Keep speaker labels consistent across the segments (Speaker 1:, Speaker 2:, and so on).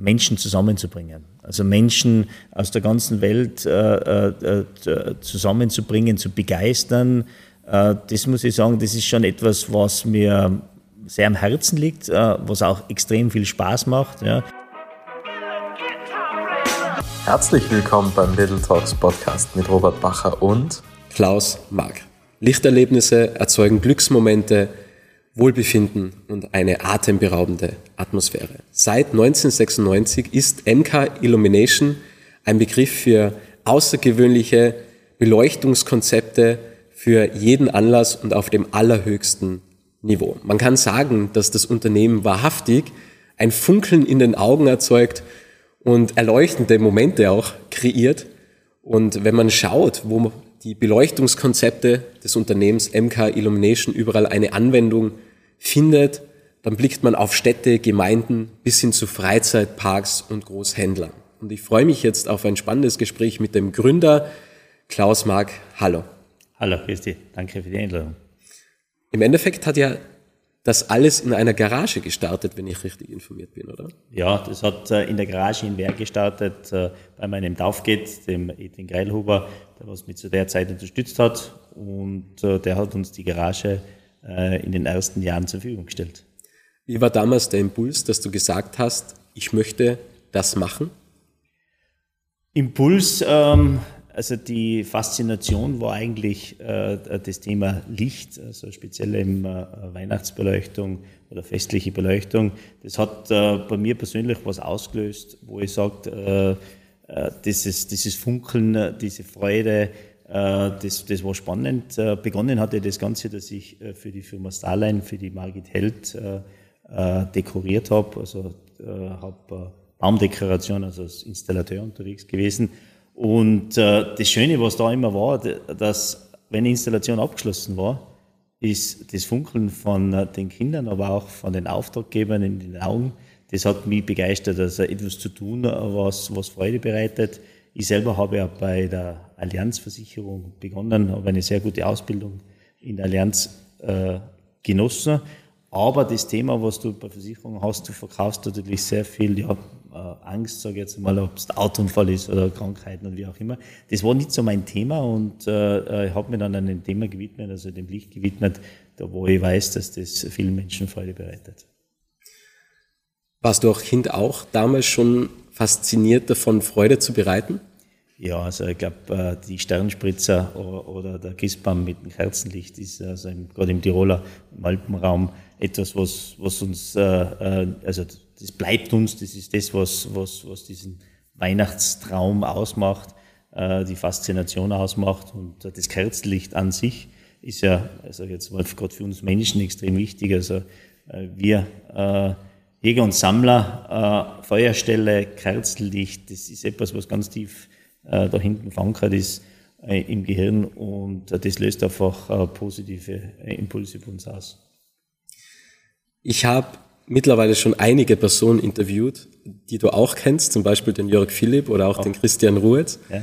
Speaker 1: Menschen zusammenzubringen. Also Menschen aus der ganzen Welt äh, äh, zusammenzubringen, zu begeistern. Äh, das muss ich sagen, das ist schon etwas, was mir sehr am Herzen liegt, äh, was auch extrem viel Spaß macht. Ja.
Speaker 2: Herzlich willkommen beim Little Talks Podcast mit Robert Bacher und
Speaker 3: Klaus Mag. Lichterlebnisse erzeugen Glücksmomente, Wohlbefinden und eine atemberaubende Atmosphäre. Seit 1996 ist MK Illumination ein Begriff für außergewöhnliche Beleuchtungskonzepte für jeden Anlass und auf dem allerhöchsten Niveau. Man kann sagen, dass das Unternehmen wahrhaftig ein Funkeln in den Augen erzeugt und erleuchtende Momente auch kreiert. Und wenn man schaut, wo die Beleuchtungskonzepte des Unternehmens MK Illumination überall eine Anwendung findet, dann blickt man auf Städte, Gemeinden bis hin zu Freizeitparks und Großhändlern. Und ich freue mich jetzt auf ein spannendes Gespräch mit dem Gründer Klaus Mark. Hallo.
Speaker 1: Hallo, Christi. Danke für die Einladung.
Speaker 3: Im Endeffekt hat ja das alles in einer Garage gestartet, wenn ich richtig informiert bin, oder?
Speaker 1: Ja, das hat äh, in der Garage in Werk gestartet, äh, bei meinem Taufgett, dem Edwin Greilhuber, der was mich zu der Zeit unterstützt hat. Und äh, der hat uns die Garage in den ersten Jahren zur Verfügung gestellt.
Speaker 3: Wie war damals der Impuls, dass du gesagt hast, ich möchte das machen?
Speaker 1: Impuls, ähm, also die Faszination war eigentlich äh, das Thema Licht, also speziell im äh, Weihnachtsbeleuchtung oder festliche Beleuchtung. Das hat äh, bei mir persönlich was ausgelöst, wo ich sage, äh, äh, dieses, dieses Funkeln, diese Freude, äh, das, das war spannend. Äh, begonnen hatte das Ganze, dass ich äh, für die Firma Starline, für die Margit Held dekoriert habe. Also habe Baumdekoration, also als Installateur unterwegs gewesen. Und das Schöne, was da immer war, dass wenn die Installation abgeschlossen war, ist das Funkeln von den Kindern, aber auch von den Auftraggebern in den Augen, das hat mich begeistert, also etwas zu tun, was, was Freude bereitet. Ich selber habe ja bei der Allianzversicherung begonnen, habe eine sehr gute Ausbildung in der Allianz äh, genossen. Aber das Thema, was du bei Versicherungen hast, du verkaufst natürlich sehr viel ja, äh, Angst, sage ich jetzt mal, ob es der Autounfall ist oder Krankheiten und wie auch immer. Das war nicht so mein Thema und äh, ich habe mir dann einem Thema gewidmet, also dem Licht gewidmet, da wo ich weiß, dass das vielen Menschen Freude bereitet.
Speaker 3: Warst du auch Kind auch damals schon fasziniert davon, Freude zu bereiten?
Speaker 1: Ja, also ich glaube, äh, die Sternspritzer oder der Christbaum mit dem Kerzenlicht ist also gerade im Tiroler im Alpenraum etwas, was, was uns, äh, äh, also das bleibt uns, das ist das, was, was, was diesen Weihnachtstraum ausmacht, die Faszination ausmacht und das Kerzenlicht an sich ist ja, also jetzt mal gerade für uns Menschen extrem wichtig. Also wir Jäger und Sammler, Feuerstelle, Kerzenlicht, das ist etwas, was ganz tief äh, da hinten verankert ist äh, im Gehirn und äh, das löst einfach äh, positive äh, Impulse bei uns aus.
Speaker 3: Ich habe mittlerweile schon einige Personen interviewt, die du auch kennst, zum Beispiel den Jörg Philipp oder auch, auch. den Christian Ruhetz. Ja.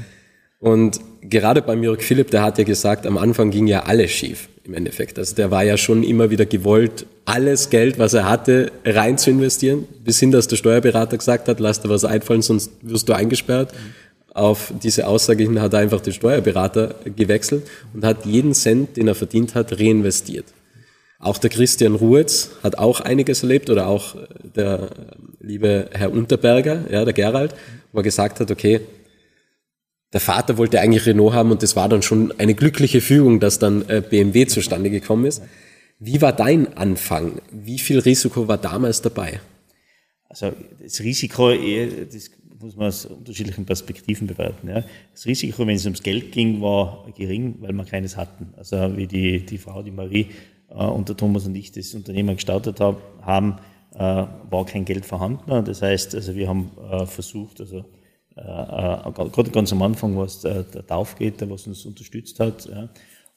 Speaker 3: Und gerade beim Jörg Philipp, der hat ja gesagt, am Anfang ging ja alles schief im Endeffekt. Also der war ja schon immer wieder gewollt, alles Geld, was er hatte, rein zu investieren, bis hin, dass der Steuerberater gesagt hat, lass dir was einfallen, sonst wirst du eingesperrt. Mhm auf diese Aussage hin hat er einfach den Steuerberater gewechselt und hat jeden Cent, den er verdient hat, reinvestiert. Auch der Christian Ruetz hat auch einiges erlebt oder auch der liebe Herr Unterberger, ja, der Gerald, wo er gesagt hat, okay, der Vater wollte eigentlich Renault haben und das war dann schon eine glückliche Fügung, dass dann äh, BMW zustande gekommen ist. Wie war dein Anfang? Wie viel Risiko war damals dabei?
Speaker 1: Also das Risiko, eh, das muss man aus unterschiedlichen Perspektiven bewerten. Ja. Das Risiko, wenn es ums Geld ging, war gering, weil wir keines hatten. Also wie die, die Frau, die Marie äh, und der Thomas und ich das Unternehmen gestartet hab, haben, äh, war kein Geld vorhanden. Das heißt, also wir haben äh, versucht, also äh, äh, gerade ganz am Anfang war es der, der Taufgeter, was uns unterstützt hat. Ja.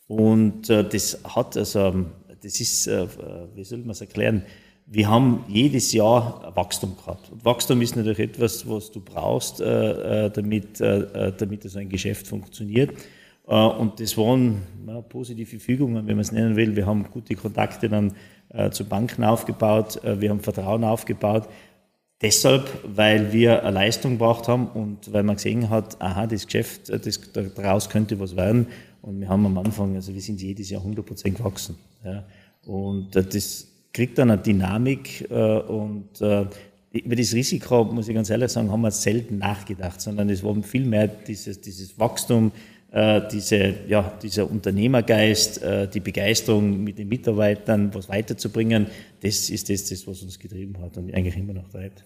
Speaker 1: Und äh, das hat, also das ist, wie soll man es erklären, wir haben jedes Jahr Wachstum gehabt. Und Wachstum ist natürlich etwas, was du brauchst, äh, äh damit, äh, äh, damit so ein Geschäft funktioniert. Äh, und das waren ja, positive Fügungen, wenn man es nennen will. Wir haben gute Kontakte dann zu Banken aufgebaut, wir haben Vertrauen aufgebaut. Deshalb, weil wir eine Leistung gebracht haben und weil man gesehen hat, aha, das Geschäft, das, daraus könnte was werden. Und wir haben am Anfang, also wir sind jedes Jahr 100 Prozent gewachsen. Ja. Und das kriegt dann eine Dynamik äh, und äh, über das Risiko, muss ich ganz ehrlich sagen, haben wir selten nachgedacht, sondern es war viel mehr dieses, dieses Wachstum, äh, diese, ja, dieser Unternehmergeist, die Begeisterung mit den Mitarbeitern, was weiterzubringen, das ist das, das, was uns getrieben hat und eigentlich immer noch treibt.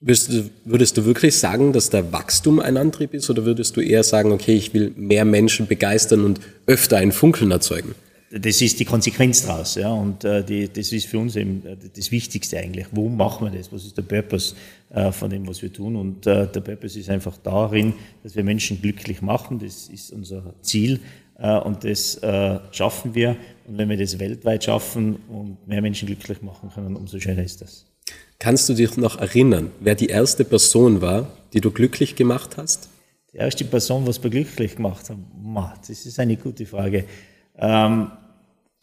Speaker 3: Würdest du, würdest du wirklich sagen, dass der Wachstum ein Antrieb ist oder würdest du eher sagen, okay, ich will mehr Menschen begeistern und öfter ein Funkeln erzeugen?
Speaker 1: Das ist die Konsequenz daraus. Ja, und äh, die, das ist für uns eben äh, das Wichtigste eigentlich. Wo machen wir das? Was ist der Purpose äh, von dem, was wir tun? Und äh, der Purpose ist einfach darin, dass wir Menschen glücklich machen. Das ist unser Ziel äh, und das äh, schaffen wir. Und wenn wir das weltweit schaffen und mehr Menschen glücklich machen können, umso schöner ist das.
Speaker 3: Kannst du dich noch erinnern, wer die erste Person war, die du glücklich gemacht hast?
Speaker 1: Die erste Person, was wir glücklich gemacht haben? Das ist eine gute Frage. Ähm,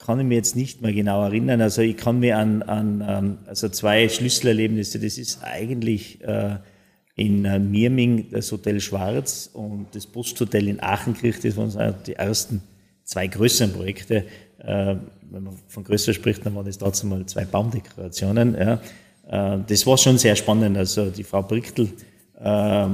Speaker 1: kann ich mir jetzt nicht mehr genau erinnern. Also ich kann mir an, an ähm, also zwei Schlüsselerlebnisse, das ist eigentlich äh, in äh, Mirming das Hotel Schwarz und das Posthotel in Aachenkirch, das waren die ersten zwei größeren Projekte. Äh, wenn man von größer spricht, dann waren das dazu mal zwei Baumdekorationen. Ja. Äh, das war schon sehr spannend. Also die Frau Brichtel, äh,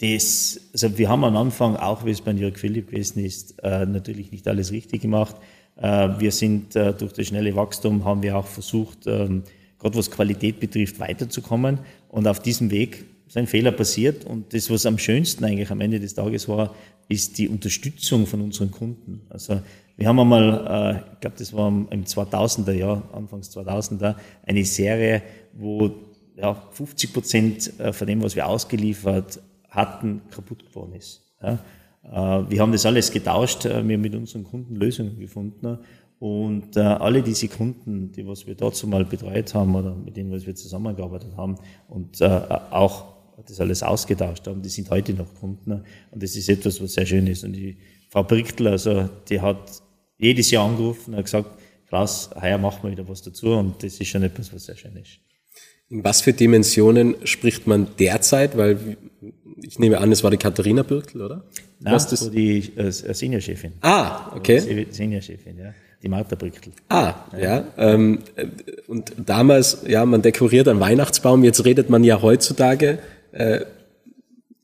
Speaker 1: das, also wir haben am Anfang, auch wie es bei Jörg Philipp gewesen ist, äh, natürlich nicht alles richtig gemacht. Äh, wir sind äh, durch das schnelle Wachstum haben wir auch versucht, ähm, gerade was Qualität betrifft, weiterzukommen. Und auf diesem Weg ist ein Fehler passiert. Und das, was am schönsten eigentlich am Ende des Tages war, ist die Unterstützung von unseren Kunden. Also wir haben einmal, äh, ich glaube, das war im 2000er Jahr, Anfangs 2000er, eine Serie, wo ja, 50 Prozent von dem, was wir ausgeliefert hatten, kaputt geworden ist. Ja. Äh, wir haben das alles getauscht, äh, wir haben mit unseren Kunden Lösungen gefunden und äh, alle diese Kunden, die was wir dazu mal betreut haben oder mit denen was wir zusammengearbeitet haben und auch das alles ausgetauscht haben, die sind heute noch Kunden und das ist etwas, was sehr schön ist. Und die Frau Brichtl, also die hat jedes Jahr angerufen und gesagt, Klaus, heuer machen wir wieder was dazu und das ist schon etwas, was sehr schön ist.
Speaker 3: In was für Dimensionen spricht man derzeit? Weil ich nehme an, es war die Katharina Birkel, oder?
Speaker 1: Nein, das war die äh, Seniorchefin.
Speaker 3: Ah, okay.
Speaker 1: Seniorchefin, ja. Die Martha Birkel.
Speaker 3: Ah, ja. ja ähm, und damals, ja, man dekoriert einen Weihnachtsbaum. Jetzt redet man ja heutzutage, äh,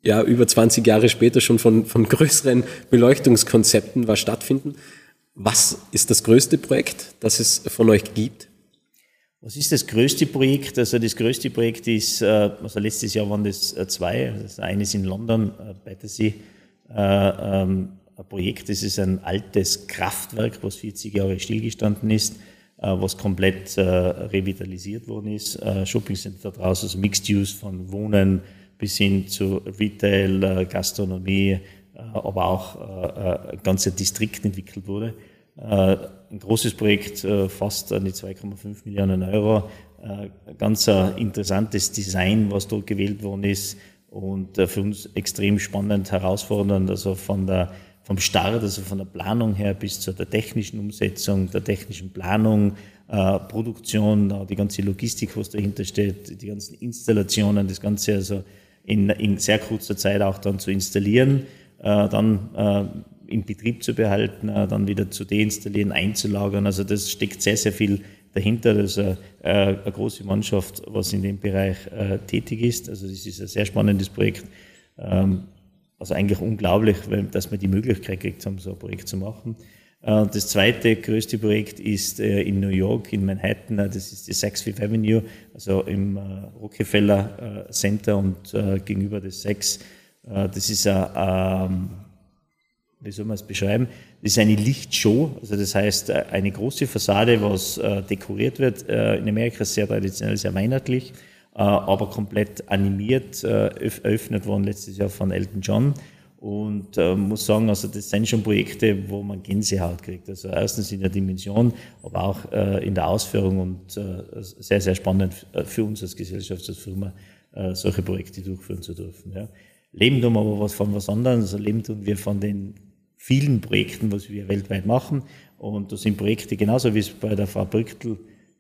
Speaker 3: ja, über 20 Jahre später schon von, von größeren Beleuchtungskonzepten, was stattfinden. Was ist das größte Projekt, das es von euch gibt?
Speaker 1: Was ist das größte Projekt? Also das größte Projekt ist, äh, also letztes Jahr waren das äh, zwei. Das eine ist in London, äh, ähm, ein Projekt. Das ist ein altes Kraftwerk, was 40 Jahre stillgestanden ist, was komplett revitalisiert worden ist. Shopping Center draußen, also Mixed Use von Wohnen bis hin zu Retail, Gastronomie, aber auch ein ganzer Distrikt entwickelt wurde. Äh, ein großes Projekt, äh, fast an die 2,5 Millionen Euro. Äh, ganz interessantes Design, was dort gewählt worden ist und für uns extrem spannend, herausfordernd, also von der vom Start, also von der Planung her bis zu der technischen Umsetzung, der technischen Planung, äh, Produktion, die ganze Logistik, was dahinter steht, die ganzen Installationen, das Ganze also in, in sehr kurzer Zeit auch dann zu installieren, äh, dann äh, in Betrieb zu behalten, äh, dann wieder zu deinstallieren, einzulagern. Also das steckt sehr, sehr viel dahinter. Das ist eine, äh, eine große Mannschaft, was in dem Bereich äh, tätig ist. Also das ist ein sehr spannendes Projekt. Also eigentlich unglaublich, dass man die Möglichkeit kriegt, so ein Projekt zu machen. Das zweite größte Projekt ist in New York, in Manhattan. Das ist die Saks Fifth Avenue, also im Rockefeller Center und gegenüber des Saks. Das ist ein ähm, wie soll man es beschreiben? Das ist eine Lichtshow, also das heißt äh, eine große Fassade, was äh, dekoriert wird. Äh, in Amerika sehr traditionell, sehr weihnachtlich, äh, aber komplett animiert, äh, eröffnet worden letztes Jahr von Elton John. Und äh, muss sagen, also das sind schon Projekte, wo man Gänsehaut kriegt. Also erstens in der Dimension, aber auch in der Ausführung und sehr, sehr spannend für uns als Gesellschaft, als Firma, solche Projekte durchführen zu dürfen. Ja. Leben tun wir aber was von was anderem. Also leben tun wir von den vielen Projekten, was wir weltweit machen. Und das sind Projekte genauso wie es bei der Frau Brücktel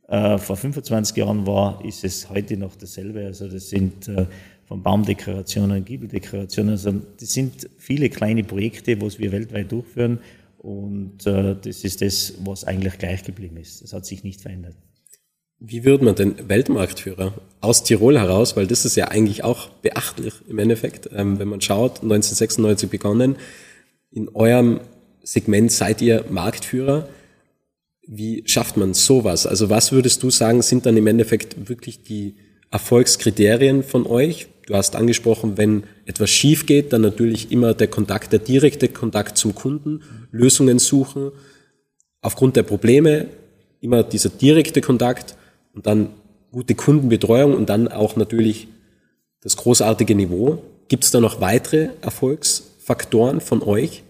Speaker 1: äh, vor 25 Jahren war, ist es heute noch dasselbe. Also das sind äh, von Baumdekorationen, Giebeldekorationen, also das sind viele kleine Projekte, was wir weltweit durchführen und äh, das ist das, was eigentlich gleich geblieben ist. Das hat sich nicht verändert.
Speaker 3: Wie wird man denn Weltmarktführer aus Tirol heraus? Weil das ist ja eigentlich auch beachtlich im Endeffekt. Ähm, wenn man schaut, 1996 begonnen, in eurem Segment seid ihr Marktführer. Wie schafft man sowas? Also was würdest du sagen, sind dann im Endeffekt wirklich die Erfolgskriterien von euch? Du hast angesprochen, wenn etwas schief geht, dann natürlich immer der Kontakt, der direkte Kontakt zum Kunden, Lösungen suchen. Aufgrund der Probleme immer dieser direkte Kontakt und dann gute Kundenbetreuung und dann auch natürlich das großartige Niveau. Gibt es da noch weitere Erfolgsfaktoren von euch?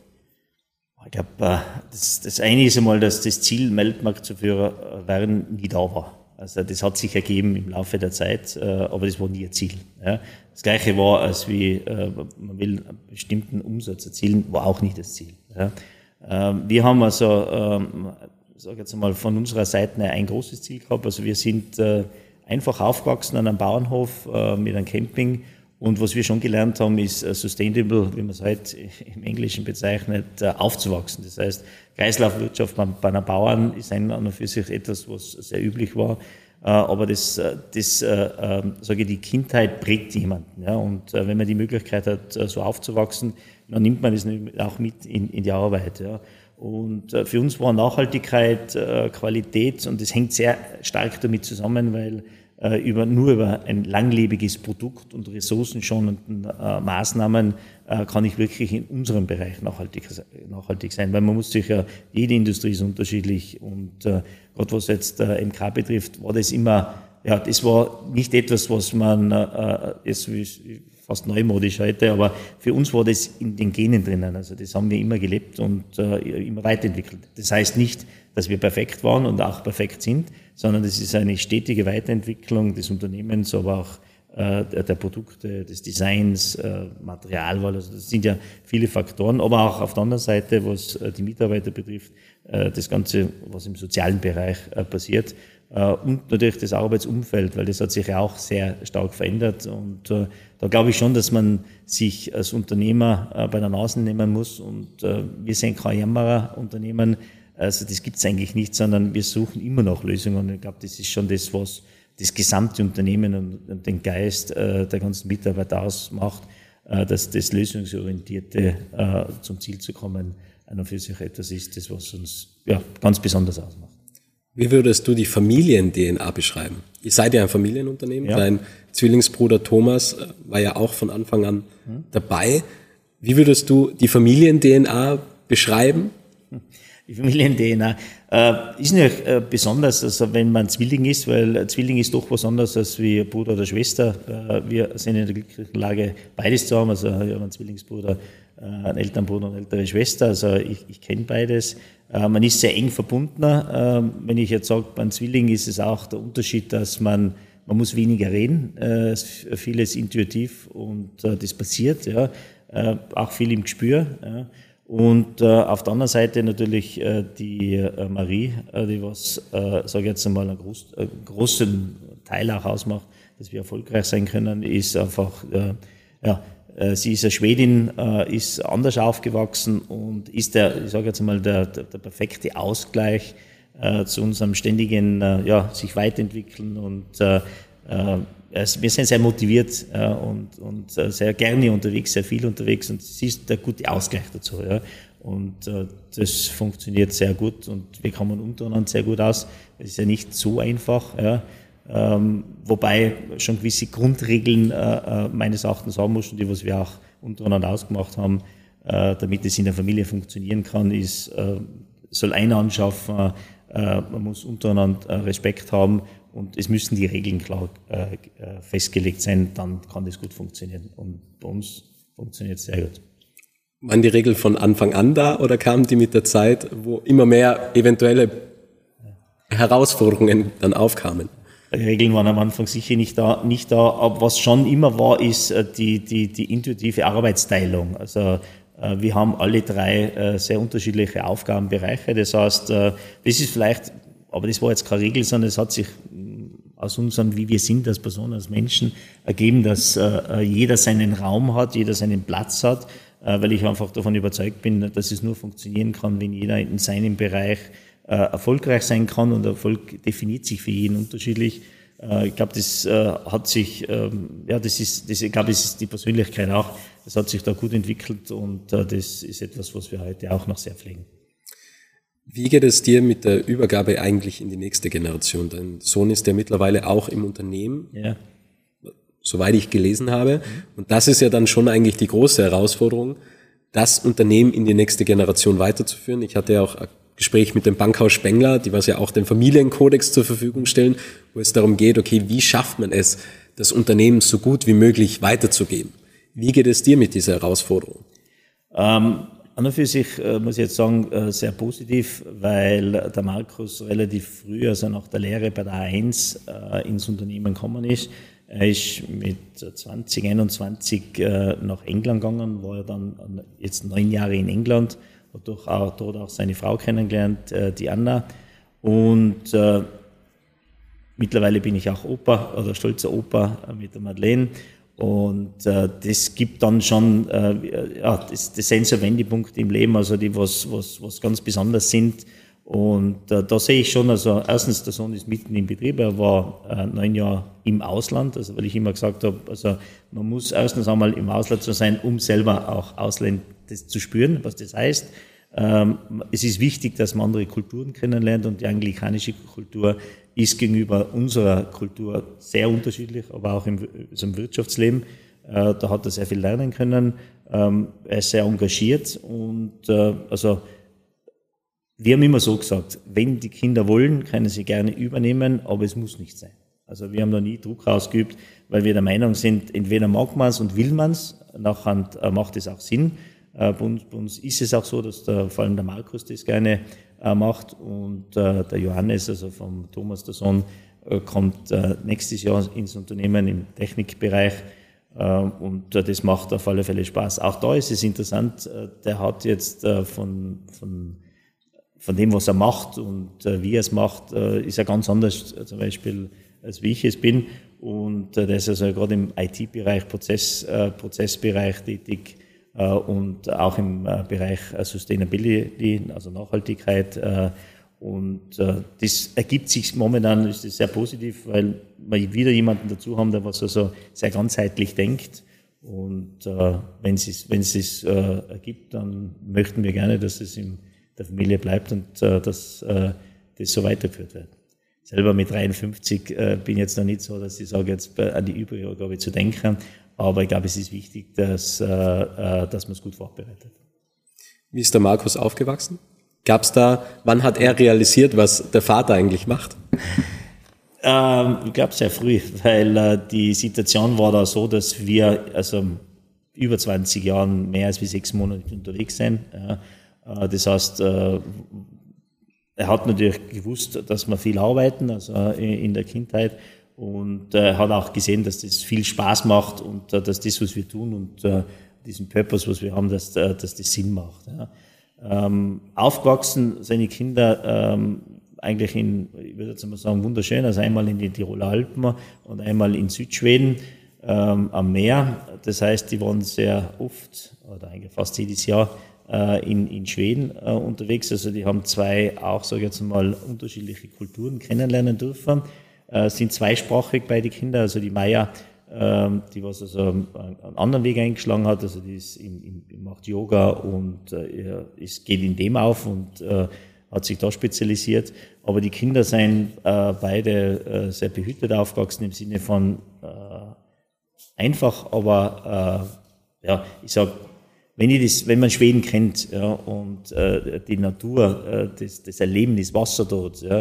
Speaker 1: Ich glaube, äh, das, das eine ist einmal, dass das Ziel, Weltmarktzuführer äh, werden, nie da war. Also das hat sich ergeben im Laufe der Zeit, äh, aber das war nie ein Ziel. Das Gleiche war, als wie man will einen bestimmten Umsatz erzielen, war auch nicht das Ziel. Ähm, wir haben also ähm, sage jetzt mal, von unserer Seite ein großes Ziel gehabt. Also wir sind einfach aufgewachsen an einem Bauernhof mit einem Camping. Und was wir schon gelernt haben, ist äh, sustainable, wie man es heute im Englischen bezeichnet, äh, aufzuwachsen. Das heißt, Kreislaufwirtschaft bei, einer Bauern ist ein und für sich etwas, was sehr üblich war. Äh, aber das, das ähm, sage ich, die Kindheit prägt jemanden. Und wenn man die Möglichkeit hat, so aufzuwachsen, dann nimmt man das auch mit in, die Arbeit. Und für uns war Nachhaltigkeit, Qualität und das hängt sehr stark damit zusammen, weil äh, über, nur über ein langlebiges Produkt und ressourcenschonenden Maßnahmen kann ich wirklich in unserem Bereich nachhaltig, nachhaltig sein, weil man muss sich ja, jede Industrie ist unterschiedlich und äh, gerade was jetzt äh, MK betrifft, war das immer, ja, das war nicht etwas, was man äh, jetzt, wie, fast neumodisch heute, aber für uns war das in den Genen drinnen. Also das haben wir immer gelebt und äh, immer weiterentwickelt. Das heißt nicht, dass wir perfekt waren und auch perfekt sind, sondern das ist eine stetige Weiterentwicklung des Unternehmens, aber auch äh, der, der, Produkte, des Designs, äh, Materialwahl. Also das sind ja viele Faktoren, aber auch auf der anderen Seite, was äh, die Mitarbeiter betrifft, äh, das Ganze, was im sozialen Bereich äh, passiert. Äh, und natürlich das Arbeitsumfeld, weil das hat sich ja auch sehr stark verändert. Und äh, da glaube ich schon, dass man sich als Unternehmer äh, bei der Nase nehmen muss. Und wir sind kein Jammerer-Unternehmen. Also das gibt es eigentlich nicht, sondern wir suchen immer noch Lösungen. Und ich glaube, das ist schon das, was das gesamte Unternehmen und, den Geist der ganzen Mitarbeiter ausmacht, dass das Lösungsorientierte zum Ziel zu kommen und für sich etwas ist, das was uns ja, ganz besonders ausmacht.
Speaker 3: Wie würdest du die Familien-DNA beschreiben? Ihr seid ja ein Familienunternehmen. Ja. Dein Zwillingsbruder Thomas äh, war ja auch von Anfang an hm. dabei. Wie würdest du die Familien-DNA beschreiben?
Speaker 1: Die Familien-DNA äh, ist nicht äh, besonders, also wenn man Zwilling ist, weil Zwilling ist doch was anderes als wie Bruder oder Schwester. Äh, wir sind in der glücklichen Lage, beides zu haben. Also ich habe einen Zwillingsbruder, äh, einen Elternbruder und eine ältere Schwester. Also ich, ich kenne beides. Äh, man ist sehr eng verbundener. Ähm, wenn ich jetzt sage, beim Zwilling ist es auch der Unterschied, dass man, man muss weniger reden, äh, vieles intuitiv und äh, das passiert, ja. auch viel im Gespür. Ja. Und auf der anderen Seite natürlich die Marie, die was, sage ich jetzt einmal, einen, groß, einen großen Teil auch ausmacht, dass wir erfolgreich sein können, ist einfach, ja, sie ist eine Schwedin, äh, ist anders aufgewachsen und ist der, ich sage jetzt mal, der, der, der perfekte Ausgleich äh, zu unserem ständigen, ja, sich weiterentwickeln und wir sind sehr motiviert und, und sehr gerne unterwegs, sehr viel unterwegs und sie ist der gute Ausgleich dazu. Ja. Und das funktioniert sehr gut und wir kommen untereinander sehr gut aus. Es ist ja nicht so einfach. Ja. Ähm, wobei schon gewisse Grundregeln äh, äh, meines Erachtens haben muss und die, was wir auch untereinander ausgemacht haben, äh, damit es in der Familie funktionieren kann, ist, äh, soll einer anschaffen, äh, man muss untereinander äh, Respekt haben und es müssen die Regeln klar festgelegt sein, dann kann das gut funktionieren. Und bei uns funktioniert es sehr gut.
Speaker 3: Waren die Regeln von Anfang an da oder kamen die mit der Zeit, wo immer mehr eventuelle Herausforderungen dann aufkamen?
Speaker 1: Regeln waren am Anfang sicher nicht da, nicht da. Aber was schon immer war, ist äh, die, die, die intuitive Arbeitsteilung. Also äh, wir haben alle drei äh, sehr unterschiedliche Aufgabenbereiche. Das heißt, das ist vielleicht aber das war jetzt keine Regel, sondern es hat sich aus unserem, wie wir sind als Person, als Menschen, ergeben, dass jeder seinen Raum hat, jeder seinen Platz hat, weil ich einfach davon überzeugt bin, dass es nur funktionieren kann, wenn jeder in seinem Bereich äh, erfolgreich sein kann und Erfolg definiert sich für jeden unterschiedlich. Äh, ich glaube, das äh, hat sich, ähm, ja, das ist, das, ich glaube, das ist die Persönlichkeit auch, das hat sich da gut entwickelt und äh, das ist etwas, was wir heute auch noch sehr pflegen.
Speaker 3: Wie geht es dir mit der Übergabe eigentlich in die nächste Generation? Dein Sohn ist ja mittlerweile auch im Unternehmen, ja. soweit ich gelesen habe. Und das ist ja dann schon eigentlich die große Herausforderung, das Unternehmen in die nächste Generation weiterzuführen. Ich hatte ja auch Gespräch mit dem Bankhaus Spengler, die was ja auch den Familienkodex zur Verfügung stellen, wo es darum geht, okay, wie schafft man es, das Unternehmen so gut wie möglich weiterzugeben? Wie geht es dir mit dieser Herausforderung?
Speaker 1: Ähm, an und für sich äh, muss ich jetzt sagen, äh, sehr positiv, weil der Markus relativ früh, also nach der Lehre bei der A1, äh, ins Unternehmen gekommen ist. Er ist mit 2021 äh, nach England gegangen, war ja dann jetzt neun Jahre in England, hat durch auch, dort auch seine Frau kennengelernt, äh, die Anna. Und äh, mittlerweile bin ich auch Opa oder stolzer Opa mit der Madeleine. Und äh, das gibt dann schon, äh, ja, das, das sind so Wendepunkte im Leben, also die was, was, was ganz besonders sind. Und äh, da sehe ich schon, also erstens, der Sohn ist mitten im Betrieb, er war äh, neun Jahre im Ausland, also weil ich immer gesagt habe, also man muss erstens einmal im Ausland zu sein, um selber auch Ausland zu spüren, was das heißt. Ähm, es ist wichtig, dass man andere Kulturen kennenlernt und die anglikanische Kultur ist gegenüber unserer Kultur sehr unterschiedlich, aber auch im, im Wirtschaftsleben. Äh, da hat er sehr viel lernen können. Ähm, er ist sehr engagiert und äh, also wir haben immer so gesagt, wenn die Kinder wollen, können sie gerne übernehmen, aber es muss nicht sein. Also wir haben da nie Druck ausgeübt, weil wir der Meinung sind, entweder mag man es und will man es, nachher äh, macht es auch Sinn. Bei uns, bei uns ist es auch so, dass der, vor allem der Markus das gerne äh, macht. Und äh, der Johannes, also vom Thomas, der Sohn, äh, kommt äh, nächstes Jahr ins Unternehmen im Technikbereich. Äh, und äh, das macht auf alle Fälle Spaß. Auch da ist es interessant, äh, der hat jetzt äh, von, von, von dem, was er macht und äh, wie er es macht, äh, ist er ganz anders äh, zum Beispiel, als wie ich es bin. Und äh, der ist also gerade im IT-Bereich, Prozess, äh, Prozessbereich tätig äh, und auch im Bereich Sustainability, also Nachhaltigkeit. Und das ergibt sich momentan, ist das sehr positiv, weil wir wieder jemanden dazu haben, der was also sehr ganzheitlich denkt. Und wenn es es, ergibt, dann möchten wir gerne, dass es in der Familie bleibt und dass das so weitergeführt wird. Selber mit 53 bin ich jetzt noch nicht so, dass ich sage, jetzt an die Übergabe zu denken, aber ich glaube, es ist wichtig, dass, äh, äh, dass man es gut vorbereitet.
Speaker 3: Wie ist der Markus aufgewachsen? Gab es da, wann hat er realisiert, was der Vater eigentlich macht?
Speaker 1: Ähm, ich glaube sehr früh, weil äh, die Situation war da so, dass wir also über 20 Jahren mehr als wie sechs Monate unterwegs sind. Äh, das heißt, äh, er hat natürlich gewusst, dass wir viel arbeiten, also äh, in der Kindheit und äh, hat auch gesehen, dass das viel Spaß macht und äh, dass das, was wir tun und äh, diesen Purpose, was wir haben, dass, äh, dass das Sinn macht. Ähm, aufgewachsen seine Kinder ähm, eigentlich in, ich würde jetzt mal sagen, wunderschön, also einmal in den Tiroler Alpen und einmal in Südschweden ähm, am Meer. Das heißt, die waren sehr oft oder eigentlich fast jedes Jahr äh, in, in Schweden äh, unterwegs. Also die haben zwei auch, sage ich jetzt mal, unterschiedliche Kulturen kennenlernen dürfen äh, sind zweisprachig bei den Kindern. Also die Maya, ähm, die was also einen anderen Weg eingeschlagen hat, also die ist im, im, macht Yoga und äh, es geht in dem auf und äh, hat sich da spezialisiert. Aber die Kinder sind äh, beide äh, sehr behütet aufgewachsen im Sinne von äh, einfach, aber äh, ja, ich sag, wenn, ich das, wenn man Schweden kennt ja, und äh, die Natur, äh, das, das Erleben, das Wasser dort, ja,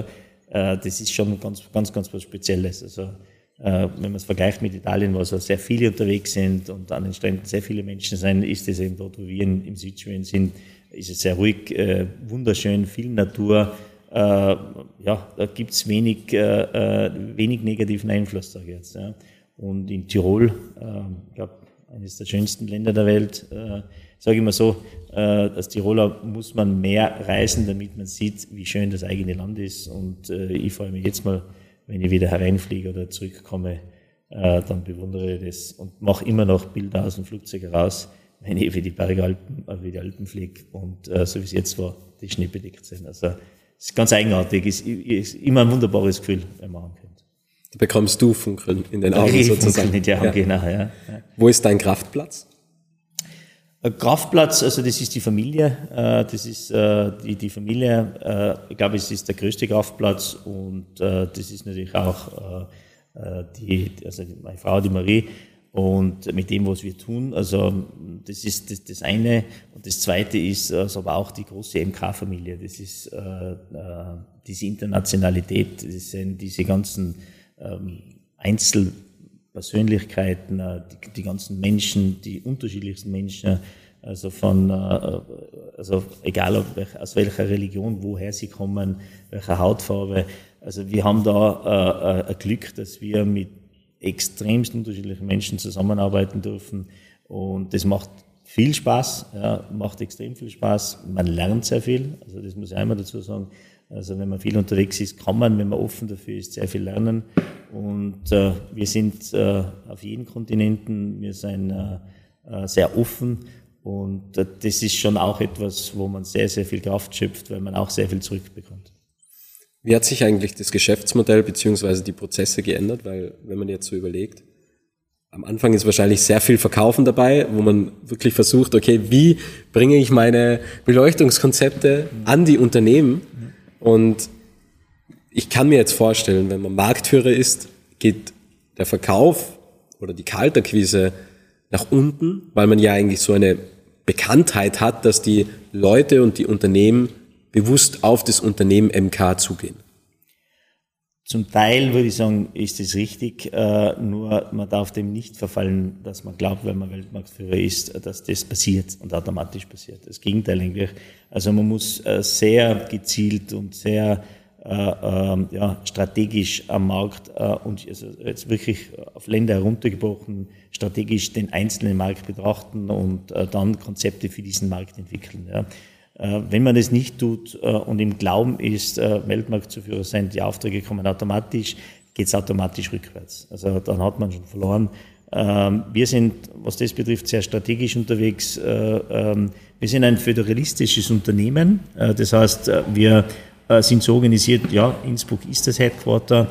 Speaker 1: äh, das ist schon ganz, ganz, ganz was Spezielles. Also, äh, wenn man es vergleicht mit Italien, wo so sehr viele unterwegs sind und an den Stränden sehr viele Menschen sind, ist es eben dort, wo wir in, im Südschweden sind, ist es sehr ruhig, äh, wunderschön, viel Natur. Äh, ja, da gibt's wenig, äh, äh, wenig negativen Einfluss, sage ich jetzt. Ja. Und in Tirol, äh, ich glaube, eines der schönsten Länder der Welt. Sage ich mal so, äh, als Tiroler muss man mehr reisen, damit man sieht, wie schön das eigene Land ist. Und äh, ich freue mich jetzt mal, wenn ich wieder hereinfliege oder zurückkomme, äh, dann bewundere ich das und mache immer noch Bilder aus dem Flugzeug heraus, wenn ich wie die Bergalpen, äh, wie die Alpen fliege und äh, so wie es jetzt war, die Schnee bedeckt sind. Also es ist ganz eigenartig, es ist, ist immer ein wunderbares Gefühl, wenn man ankommt.
Speaker 3: Da bekommst du Funkeln in den Augen sozusagen.
Speaker 1: In die Augen, ja. Genau, ja. ja.
Speaker 3: Wo ist dein Kraftplatz?
Speaker 1: Kraftplatz, also das ist die Familie, äh, das ist äh, die, die Familie, ich glaube, es ist der größte Kraftplatz und das ist natürlich auch die, also meine Frau, die Marie, und mit dem, was wir tun. Also das ist das, das eine. Und das zweite ist also aber auch die große MK-Familie. Das ist äh, äh, diese Internationalität, das sind diese ganzen ähm, Einzelpersönlichkeiten, äh, die, die ganzen Menschen, die unterschiedlichsten Menschen, also von, äh, also egal aus welcher Religion, woher sie kommen, welcher Hautfarbe. Also wir haben da äh, ein Glück, dass wir mit extremst unterschiedlichen Menschen zusammenarbeiten dürfen. Und das macht viel Spaß, ja, macht extrem viel Spaß. Man lernt sehr viel, also das muss ich einmal dazu sagen. Also wenn man viel unterwegs ist, kann man, wenn man offen dafür ist, sehr viel lernen. Und äh, wir sind äh, auf jeden Kontinenten, wir sind äh, äh sehr offen und äh, das ist schon auch etwas, wo man sehr, sehr viel Kraft schöpft, weil man auch sehr viel zurückbekommt.
Speaker 3: Wie hat sich eigentlich das Geschäftsmodell beziehungsweise die Prozesse geändert? Weil wenn man jetzt so überlegt, am Anfang ist wahrscheinlich sehr viel Verkaufen dabei, wo man wirklich versucht, okay, wie bringe ich meine Beleuchtungskonzepte an die Unternehmen? Und ich kann mir jetzt vorstellen, wenn man Marktführer ist, geht der Verkauf oder die Kalterquise nach unten, weil man ja eigentlich so eine Bekanntheit hat, dass die Leute und die Unternehmen bewusst auf das Unternehmen MK zugehen?
Speaker 1: Zum Teil würde ich sagen, ist es richtig, äh, nur man darf dem nicht verfallen, dass man glaubt, wenn man Weltmarktführer ist, dass das passiert und automatisch passiert. Das Gegenteil eigentlich. Also man muss äh, sehr gezielt und sehr äh, ähm, ja, strategisch am Markt und jetzt wirklich auf Länder heruntergebrochen, strategisch den einzelnen Markt betrachten und dann Konzepte für diesen Markt entwickeln. Ja. Äh, wenn man es nicht tut äh, und im Glauben ist, äh, Weltmarktzuführer sein, die Aufträge kommen automatisch, geht es automatisch rückwärts. Also dann hat man schon verloren. Ähm, wir sind, was das betrifft, sehr strategisch unterwegs. Ähm, wir sind ein föderalistisches Unternehmen. Das heißt, wir sind so organisiert, ja, Innsbruck ist das Headquarter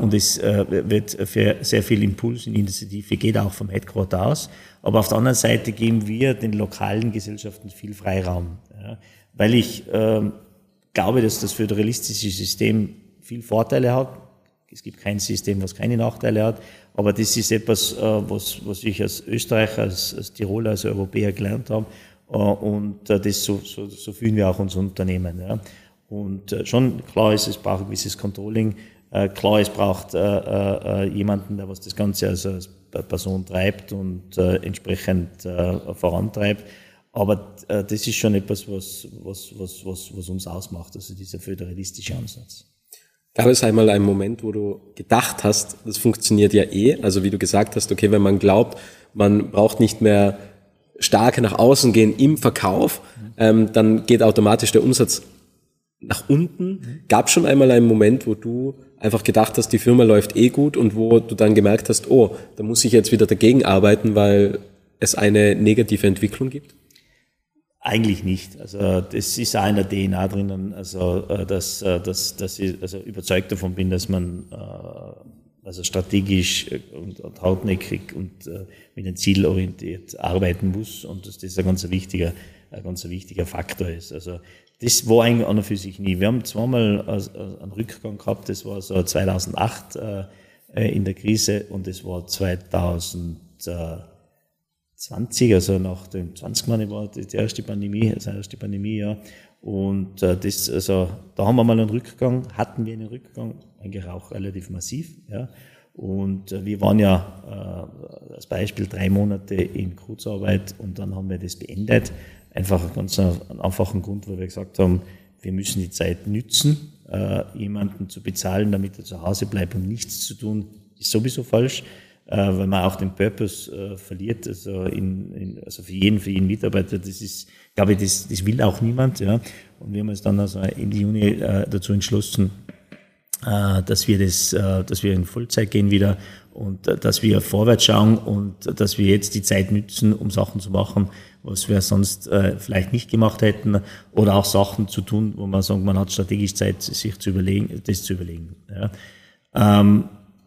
Speaker 1: und es wird für sehr viel Impuls und Initiative geht auch vom Headquarter aus. Aber auf der anderen Seite geben wir den lokalen Gesellschaften viel Freiraum. Ja, weil ich äh, glaube, dass das föderalistische System viel Vorteile hat. Es gibt kein System, was keine Nachteile hat. Aber das ist etwas, äh, was, was ich als Österreicher, als, als Tiroler, als Europäer gelernt habe. Äh, und äh, das so, so, so fühlen wir auch unser Unternehmen. Ja. Und äh, schon klar ist, es braucht ein gewisses Controlling. Äh, klar, es braucht jemanden, der was das Ganze also als Person treibt und entsprechend vorantreibt. Aber äh, das ist schon etwas, was, was, was, was, was uns ausmacht, also dieser föderalistische Ansatz.
Speaker 3: Gab es einmal einen Moment, wo du gedacht hast, das funktioniert ja eh, also wie du gesagt hast, okay, wenn man glaubt, man braucht nicht mehr stark nach außen gehen im Verkauf, ähm, dann geht automatisch der Umsatz nach unten. Mhm. Gab schon einmal einen Moment, wo du einfach gedacht hast, die Firma läuft eh gut und wo du dann gemerkt hast, oh, da muss ich jetzt wieder dagegen arbeiten, weil es eine negative Entwicklung gibt?
Speaker 1: Eigentlich nicht. Also das ist auch in der DNA drinnen, also äh, dass, äh, dass, dass ich also überzeugt davon bin, dass man äh, also strategisch und, und hartnäckig und mit einem Ziel orientiert arbeiten muss und dass das ein ganz wichtiger, ein ganz wichtiger Faktor ist. Also das war eigentlich an und für sich nie. Wir haben zweimal einen Rückgang gehabt, das war so 2008 in der Krise und das war 2000 20, also nach dem 20 Mal war die erste Pandemie, das erste Pandemiejahr. Und äh, das, also da haben wir mal einen Rückgang, hatten wir einen Rückgang, eigentlich auch relativ massiv. Ja. Und äh, wir waren ja äh, als Beispiel drei Monate in Kurzarbeit und dann haben wir das beendet. Einfach ganz einen einfachen Grund, weil wir gesagt haben, wir müssen die Zeit nützen, äh, jemanden zu bezahlen, damit er zu Hause bleibt und nichts zu tun, ist sowieso falsch. äh, weil man auch den Purpose äh, verliert, also, in, in, also für jeden, für jeden Mitarbeiter, das ist, glaube ich, das, das will auch niemand, ja. Und wir haben uns dann also Ende Juni äh, dazu entschlossen, äh, dass wir das, äh, dass wir in Vollzeit gehen wieder und äh, dass wir vorwärts schauen und dass wir jetzt die Zeit nützen, um Sachen zu machen, was wir sonst äh, vielleicht nicht gemacht hätten oder auch Sachen zu tun, wo man sagt, man hat strategisch Zeit, sich zu überlegen, das zu überlegen. Ja. Ähm,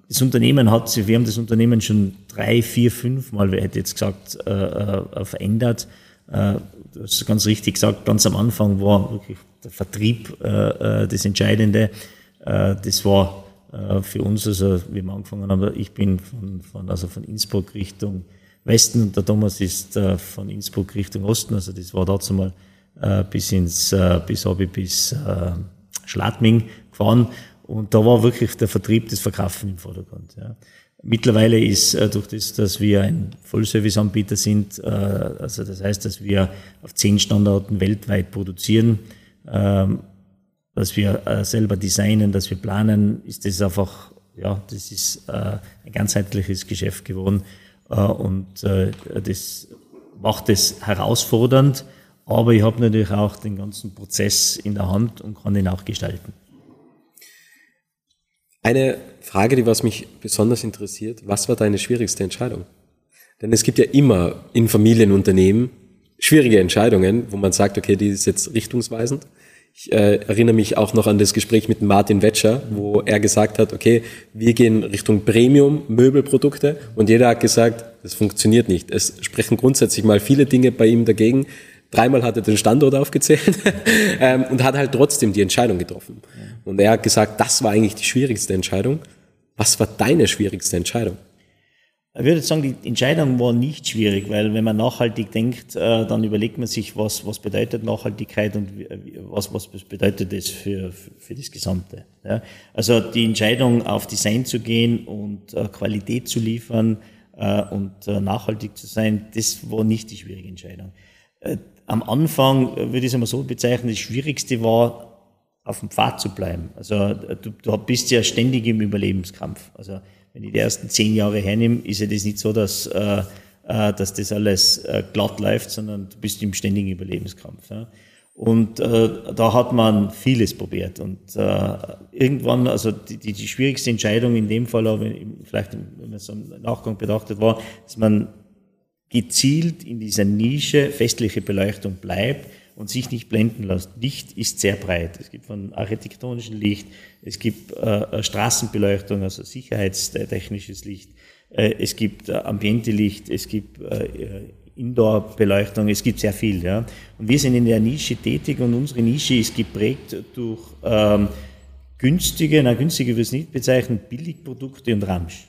Speaker 1: das Unternehmen hat sich, wir haben das Unternehmen schon drei, vier, fünf Mal, wer hätte jetzt gesagt, äh, äh, verändert. Äh, du hast ganz richtig gesagt, ganz am Anfang war wirklich der Vertrieb äh, äh das Entscheidende. Äh, das war äh, für uns, also wie wir angefangen haben, ich bin von, von, also von Innsbruck Richtung Westen und der Thomas ist äh, von Innsbruck Richtung Osten, also das war dazu mal bis ins, bis habe ich bis Schladming gefahren und da war wirklich der Vertrieb, das Verkaufen im Vordergrund. Ja. Mittlerweile ist durch das, dass wir ein Vollservice-Anbieter sind, also das heißt, dass wir auf zehn Standorten weltweit produzieren, ähm, dass wir äh, selber designen, dass wir planen, ist das einfach, ja, das ist äh, ein ganzheitliches Geschäft geworden äh, und äh, das macht es herausfordernd, aber ich habe natürlich auch den ganzen Prozess in der Hand und kann ihn auch gestalten.
Speaker 3: Eine Frage, die was mich besonders interessiert, was war deine schwierigste Entscheidung? Denn es gibt ja immer in Familienunternehmen schwierige Entscheidungen, wo man sagt, okay, die ist jetzt richtungsweisend. Ich äh, erinnere mich auch noch an das Gespräch mit Martin Wetscher, wo er gesagt hat, okay, wir gehen Richtung Premium-Möbelprodukte und jeder hat gesagt, das funktioniert nicht. Es sprechen grundsätzlich mal viele Dinge bei ihm dagegen. Dreimal hat er den Standort aufgezählt ähm, und hat halt trotzdem die Entscheidung getroffen. Und er hat gesagt, das war eigentlich die schwierigste Entscheidung. Was war deine schwierigste Entscheidung?
Speaker 1: Ich würde sagen, die Entscheidung war nicht schwierig, weil wenn man nachhaltig denkt, äh, dann überlegt man sich, was, was bedeutet Nachhaltigkeit und was, was bedeutet das für, für das Gesamte. Ja? Also die Entscheidung, auf Design zu gehen und äh, Qualität zu liefern äh, und nachhaltig zu sein, das war nicht die schwierige Entscheidung. Am Anfang würde ich es einmal so bezeichnen, das Schwierigste war, auf dem Pfad zu bleiben. Also du, du bist ja ständig im Überlebenskampf. Also wenn ich die ersten zehn Jahre hernehme, ist ja das nicht so, dass, äh, äh, dass das alles äh, glatt läuft, sondern du bist im ständigen Überlebenskampf. Ja. Und äh, da hat man vieles probiert. Und äh, irgendwann, also die, die, die schwierigste Entscheidung in dem Fall, aber vielleicht wenn man so im Nachgang betrachtet, war, dass man gezielt in dieser Nische festliche Beleuchtung bleibt und sich nicht blenden lässt. Licht ist sehr breit. Es gibt von architektonischem Licht, es gibt äh, Straßenbeleuchtung, also sicherheitstechnisches Licht, äh, es gibt äh, Ambiente-Licht, es gibt äh, Indoor-Beleuchtung, es gibt sehr viel. Ja. Und wir sind in der Nische tätig und unsere Nische ist geprägt durch ähm, günstige, na günstige würde es nicht bezeichnen, Billigprodukte und Ramsch.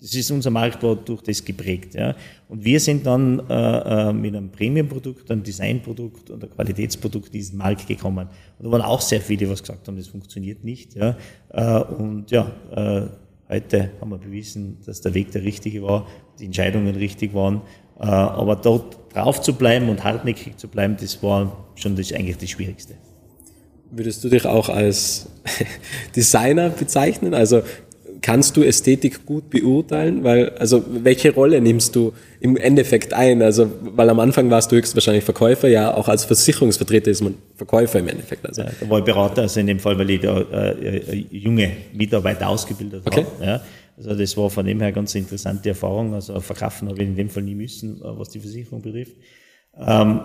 Speaker 1: Das ist unser Markt war durch das geprägt. Ja. Und wir sind dann äh, äh, mit einem Premium-Produkt, einem Design-Produkt und einem Qualitätsprodukt in diesen Markt gekommen. Und da waren auch sehr viele, was gesagt haben, das funktioniert nicht. Ja. Äh, und ja, äh, heute haben wir bewiesen, dass der Weg der richtige war, die Entscheidungen richtig waren. Äh, aber dort drauf zu bleiben und hartnäckig zu bleiben, das war schon das, eigentlich das Schwierigste.
Speaker 3: Würdest du dich auch als Designer bezeichnen? Also kannst du Ästhetik gut beurteilen? Weil, also, welche Rolle nimmst du im Endeffekt ein? Also, weil am Anfang warst du höchstwahrscheinlich Verkäufer, ja, auch als Versicherungsvertreter ist man Verkäufer im Endeffekt.
Speaker 1: Also. Ja, da war ich Berater, also in dem Fall, weil ich da äh, äh junge Mitarbeiter ausgebildet okay. habe. Ja. Also das war von dem her ganz interessante Erfahrung. Also verkaufen habe ich in dem Fall nie müssen, äh, was die Versicherung betrifft. Ähm,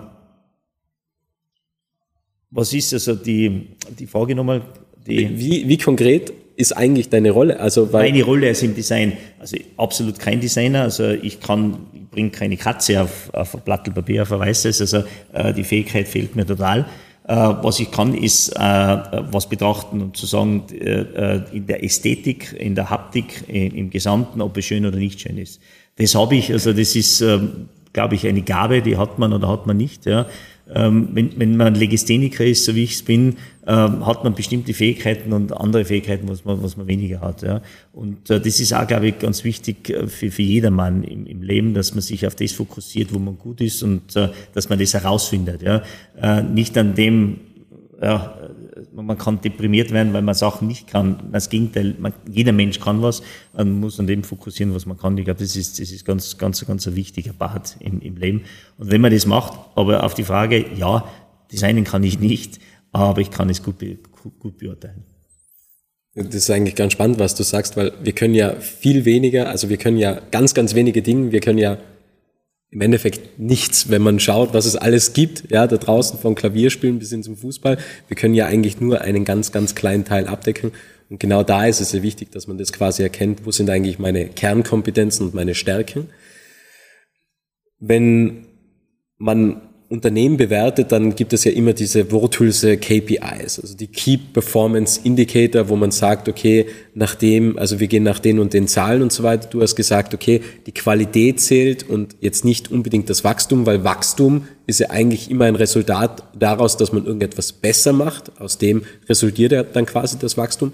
Speaker 1: was ist also die, die Frage nochmal?
Speaker 3: Die wie, wie konkret ist eigentlich deine Rolle? Also
Speaker 1: weil Meine Rolle ist im Design, also absolut kein Designer. Also ich kann, ich bringe keine Katze auf, auf ein Blatt Papier, auf ein weißes. Also äh, die Fähigkeit fehlt mir total. Äh, was ich kann, ist äh, was betrachten und zu sagen, äh, äh, in der Ästhetik, in der Haptik, in, im Gesamten, ob es schön oder nicht schön ist. Das habe ich, also das ist, ähm, glaube ich, eine Gabe, die hat man oder hat man nicht. Ja. Ähm, wenn, wenn man Legistheniker ist, so wie ich es bin, ähm, hat man bestimmte Fähigkeiten und andere Fähigkeiten, was man, was man weniger hat. Ja. Und äh, das ist auch, glaube ich, ganz wichtig äh, für, für jedermann im, im Leben, dass man sich auf das fokussiert, wo man gut ist und äh, dass man das herausfindet. Ja. Äh, nicht an dem, ja, man kann deprimiert werden, weil man Sachen nicht kann. Das Gegenteil, man, jeder Mensch kann was, man muss an dem fokussieren, was man kann. Ich glaube, das ist, das ist ganz, ganz, ganz ein wichtiger Part im, im Leben. Und wenn man das macht, aber auf die Frage, ja, designen kann ich nicht, aber ich kann es gut, gut beurteilen.
Speaker 3: Das ist eigentlich ganz spannend, was du sagst, weil wir können ja viel weniger, also wir können ja ganz, ganz wenige Dinge, wir können ja im Endeffekt nichts, wenn man schaut, was es alles gibt, ja, da draußen von Klavierspielen bis hin zum Fußball. Wir können ja eigentlich nur einen ganz, ganz kleinen Teil abdecken. Und genau da ist es sehr wichtig, dass man das quasi erkennt, wo sind eigentlich meine Kernkompetenzen und meine Stärken. Wenn man Unternehmen bewertet, dann gibt es ja immer diese Worthülse KPIs, also die Key Performance Indicator, wo man sagt, okay, nach dem, also wir gehen nach den und den Zahlen und so weiter. Du hast gesagt, okay, die Qualität zählt und jetzt nicht unbedingt das Wachstum, weil Wachstum ist ja eigentlich immer ein Resultat daraus, dass man irgendetwas besser macht. Aus dem resultiert ja dann quasi das Wachstum.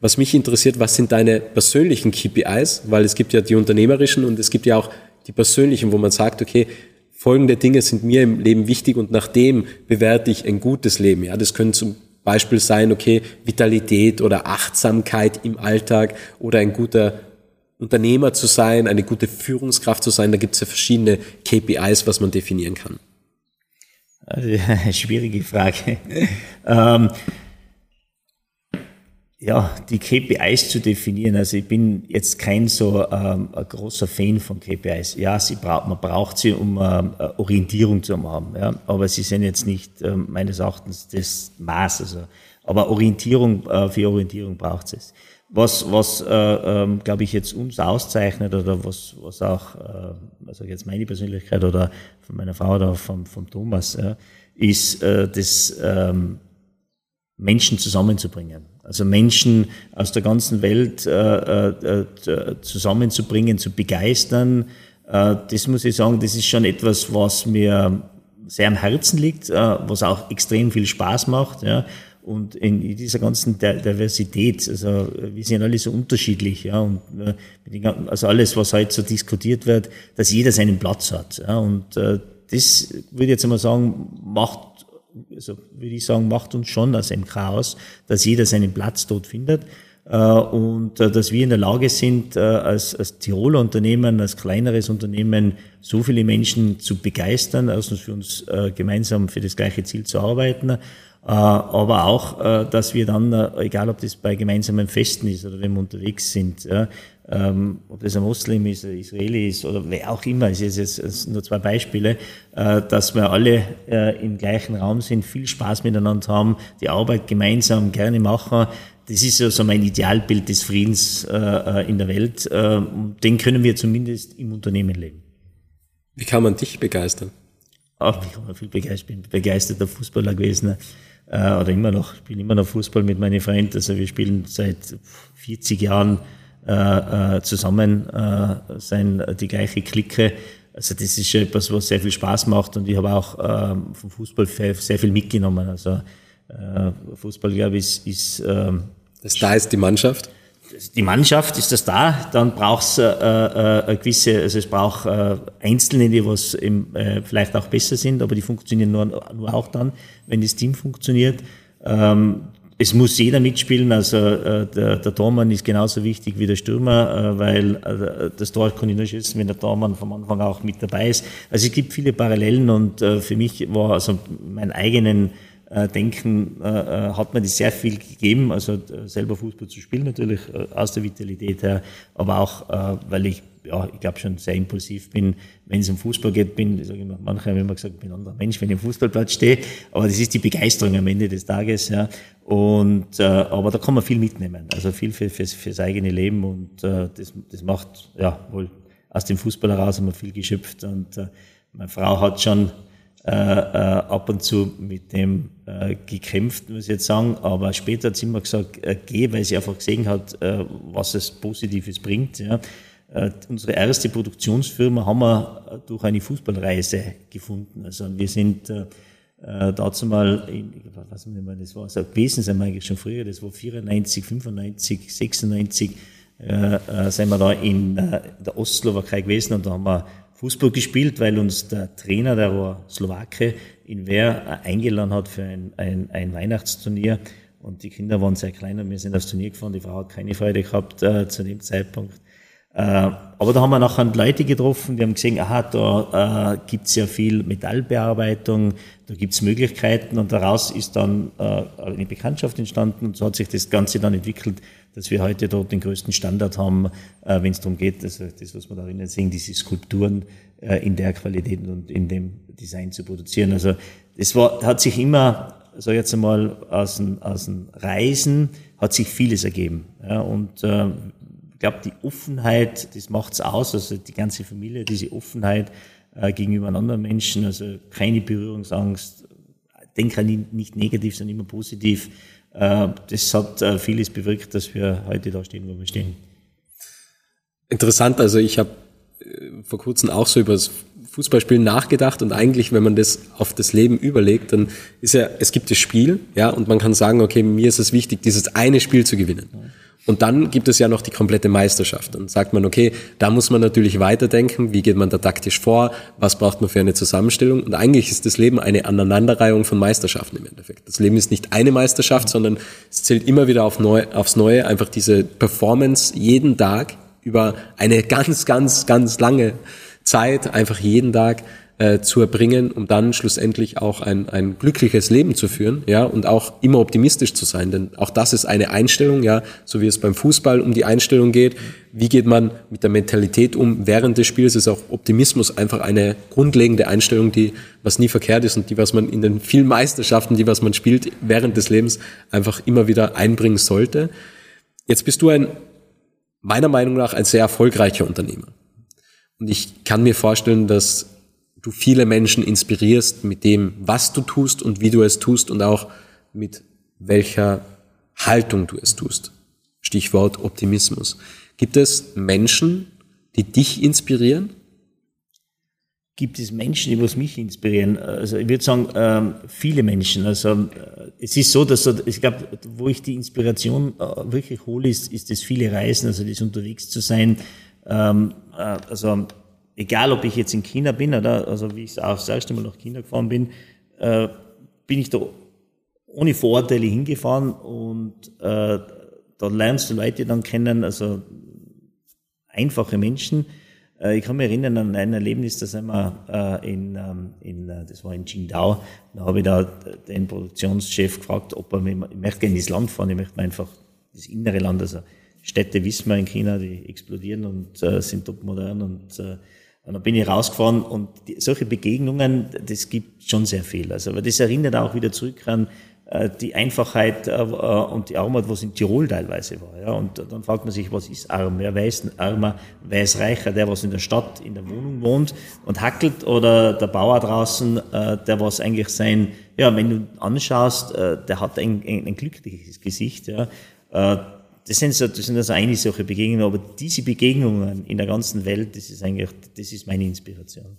Speaker 3: Was mich interessiert, was sind deine persönlichen KPIs? Weil es gibt ja die unternehmerischen und es gibt ja auch die persönlichen, wo man sagt, okay, folgende Dinge sind mir im Leben wichtig und nach dem bewerte ich ein gutes Leben. Ja, das können zum Beispiel sein, okay, Vitalität oder Achtsamkeit im Alltag oder ein guter Unternehmer zu sein, eine gute Führungskraft zu sein. Da gibt es ja verschiedene KPIs, was man definieren kann.
Speaker 1: Also, schwierige Frage. ähm, ja, die KPIs zu definieren. Also ich bin jetzt kein so ähm, großer Fan von KPIs. Ja, sie braucht, man braucht sie, um ähm, Orientierung zu haben. Ja, aber sie sind jetzt nicht ähm, meines Erachtens das Maß. Also, aber Orientierung äh, für Orientierung braucht es. Was, was äh, ähm, glaube ich jetzt uns auszeichnet oder was, was auch, äh, also jetzt meine Persönlichkeit oder von meiner Frau oder vom, vom Thomas, ja, ist äh, das ähm, Menschen zusammenzubringen. Also Menschen aus der ganzen Welt äh, äh, äh, zusammenzubringen, zu begeistern. Äh, das muss ich sagen, das ist schon etwas, was mir sehr am Herzen liegt, äh, was auch extrem viel Spaß macht. Ja. Und in dieser ganzen Diversität, also wir sind alle so unterschiedlich, ja, und äh, also alles, was heute so diskutiert wird, dass jeder seinen Platz hat. Ja, und das würde ich jetzt einmal sagen, macht also würde ich sagen, macht uns schon als MK aus, dass jeder seinen Platz dort findet. Äh, und äh, dass wir in der Lage sind, äh, als, als Tiroler Unternehmen, als kleineres Unternehmen so viele Menschen zu begeistern, erstens für uns gemeinsam für das gleiche Ziel zu arbeiten, aber auch, dass wir dann, egal ob das bei gemeinsamen Festen ist oder wenn wir unterwegs sind, ähm, ob das ein Muslim ist, ein Israeli ist oder wer auch immer, es ist jetzt nur zwei Beispiele, äh, dass wir alle äh, im gleichen Raum sind, viel Spaß miteinander haben, die Arbeit gemeinsam gerne machen. Das ist so also mein Idealbild des Friedens äh, äh in der Welt. Äh, den können wir zumindest im Unternehmen leben.
Speaker 3: Wie kann man dich begeistern?
Speaker 1: Ach, ich man viel begeistert, bin begeisterter Fußballer gewesen äh, oder immer noch, bin immer noch Fußball mit meinen Freunden. Also wir spielen seit 40 Jahren äh, äh, zusammen äh, sein, die gleiche Clique. Also das ist etwas, was sehr viel Spaß macht und ich habe auch äh, vom Fußball sehr viel mitgenommen. Also äh, Fußball, glaube ich, ist, ist
Speaker 3: äh, das da ist die Mannschaft.
Speaker 1: Die Mannschaft ist das da, dann braucht es äh, äh, eine gewisse, also es braucht äh, Einzelne, die was im, äh, vielleicht auch besser sind, aber die funktionieren nur, nur auch dann, wenn das Team funktioniert. Ähm, es muss jeder mitspielen, also äh, der, der Tormann ist genauso wichtig wie der Stürmer, äh, weil äh, das Tor kann ich nur schützen, wenn der Tormann vom Anfang auch mit dabei ist. Also es gibt viele Parallelen und äh, für mich war also mein eigenen äh, Denken äh, äh, hat mir das sehr viel gegeben, also äh, selber Fußball zu spielen natürlich äh, aus der Vitalität her, aber auch, äh, weil ich ja, ich glaube schon sehr impulsiv bin, wenn es um Fußball geht, bin, sage ich mal, manche haben immer gesagt, ich bin ein anderer Mensch, wenn ich im Fußballplatz stehe, aber das ist die Begeisterung am Ende des Tages, ja. Und äh, aber da kann man viel mitnehmen, also viel für, fürs, fürs eigene Leben und äh, das, das macht ja wohl aus dem Fußball heraus haben wir viel geschöpft und äh, meine Frau hat schon äh, äh, ab und zu mit dem äh, gekämpft, muss ich jetzt sagen, aber später hat sie immer gesagt, äh, geh, weil sie einfach gesehen hat, äh, was es Positives bringt. Ja. Äh, unsere erste Produktionsfirma haben wir durch eine Fußballreise gefunden. Also wir sind dazu mal, in, ich weiß nicht mehr, das war, also gewesen sind wir eigentlich schon früher, das war 94, 95, 96, äh, äh, sind wir da in der Ostslowakei gewesen und da haben wir Fußball gespielt, weil uns der Trainer, der war Slowake, in Wer eingeladen hat für ein, ein, ein Weihnachtsturnier und die Kinder waren sehr klein und wir sind aufs Turnier gefahren. Die Frau hat keine Freude gehabt äh, zu dem Zeitpunkt. Äh, aber da haben wir nachher Leute getroffen, die haben gesehen, aha, da äh, gibt's ja viel Metallbearbeitung, da gibt's Möglichkeiten und daraus ist dann äh, eine Bekanntschaft entstanden und so hat sich das Ganze dann entwickelt, dass wir heute dort den größten Standard haben, äh, wenn es darum geht, also das, was wir da drinnen sehen, diese Skulpturen äh, in der Qualität und in dem Design zu produzieren. Also das war, hat sich immer, so jetzt einmal aus dem, aus dem Reisen, hat sich vieles ergeben. Ja, und äh, glaube, die Offenheit, das macht's aus, also die ganze Familie, diese Offenheit äh, gegenüber anderen Menschen, also keine Berührungsangst, denke an nicht negativ, sondern immer positiv. Äh, das hat äh, vieles bewirkt, dass wir heute da stehen, wo wir stehen.
Speaker 3: Interessant, also ich habe äh, vor kurzem auch so über das Fußballspielen nachgedacht und eigentlich, wenn man das auf das Leben überlegt, dann ist ja, es gibt das Spiel, ja, und man kann sagen, okay, mir ist es wichtig, dieses eine Spiel zu gewinnen. Und dann gibt es ja noch die komplette Meisterschaft. Und sagt man, okay, da muss man natürlich weiterdenken, wie geht man da taktisch vor, was braucht man für eine Zusammenstellung. Und eigentlich ist das Leben eine Aneinanderreihung von Meisterschaften im Endeffekt. Das Leben ist nicht eine Meisterschaft, sondern es zählt immer wieder auf neu, aufs Neue, einfach diese Performance jeden Tag über eine ganz, ganz, ganz lange Zeit, einfach jeden Tag äh, zu erbringen, um dann schlussendlich auch ein, ein glückliches Leben zu führen, ja, und auch immer optimistisch zu sein, denn auch das ist eine Einstellung, ja, so wie es beim Fußball um die Einstellung geht. Wie geht man mit der Mentalität um während des Spiels? Ist auch Optimismus einfach eine grundlegende Einstellung, die was nie verkehrt ist und die was man in den vielen Meisterschaften, die was man spielt während des Lebens einfach immer wieder einbringen sollte. Jetzt bist du ein meiner Meinung nach ein sehr erfolgreicher Unternehmer. Und ich kann mir vorstellen, dass du viele Menschen inspirierst mit dem, was du tust und wie du es tust und auch mit welcher Haltung du es tust. Stichwort Optimismus. Gibt es Menschen, die dich inspirieren?
Speaker 1: Gibt es Menschen, die was mich inspirieren? Also ich würde sagen, ähm, viele Menschen. Also äh, es ist so, dass ich glaube, wo ich die Inspiration äh, wirklich hole, ist, ist das viele Reisen, also das unterwegs zu sein. Ähm, äh, also egal ob ich jetzt in China bin oder also wie ich auch das erste Mal nach China gefahren bin, äh, bin ich da ohne Vorurteile hingefahren und äh, da lernst du Leute dann kennen, also einfache Menschen. Äh, ich kann mich erinnern an ein Erlebnis, da sind wir äh, in, ähm, in, äh, das war in Qingdao, da habe ich da den Produktionschef gefragt, ob er mir, ich möchte gerne ins Land fahren, ich möchte einfach das innere Land, also Städte wissen wir in China, die explodieren und äh, sind top modern und äh, und dann bin ich rausgefahren und die, solche Begegnungen, das gibt schon sehr viel. Also, aber das erinnert auch wieder zurück an äh, die Einfachheit äh, und die Armut, was in Tirol teilweise war. Ja. Und dann fragt man sich, was ist arm? Wer weiß armer, wer ist reicher? Der, was in der Stadt, in der Wohnung wohnt und hackelt oder der Bauer draußen, äh, der was eigentlich sein, ja, wenn du anschaust, äh, der hat ein, ein, ein glückliches Gesicht. Ja. Das sind so, das sind also eine solche Begegnungen, aber diese Begegnungen in der ganzen Welt, das ist eigentlich, das ist meine Inspiration.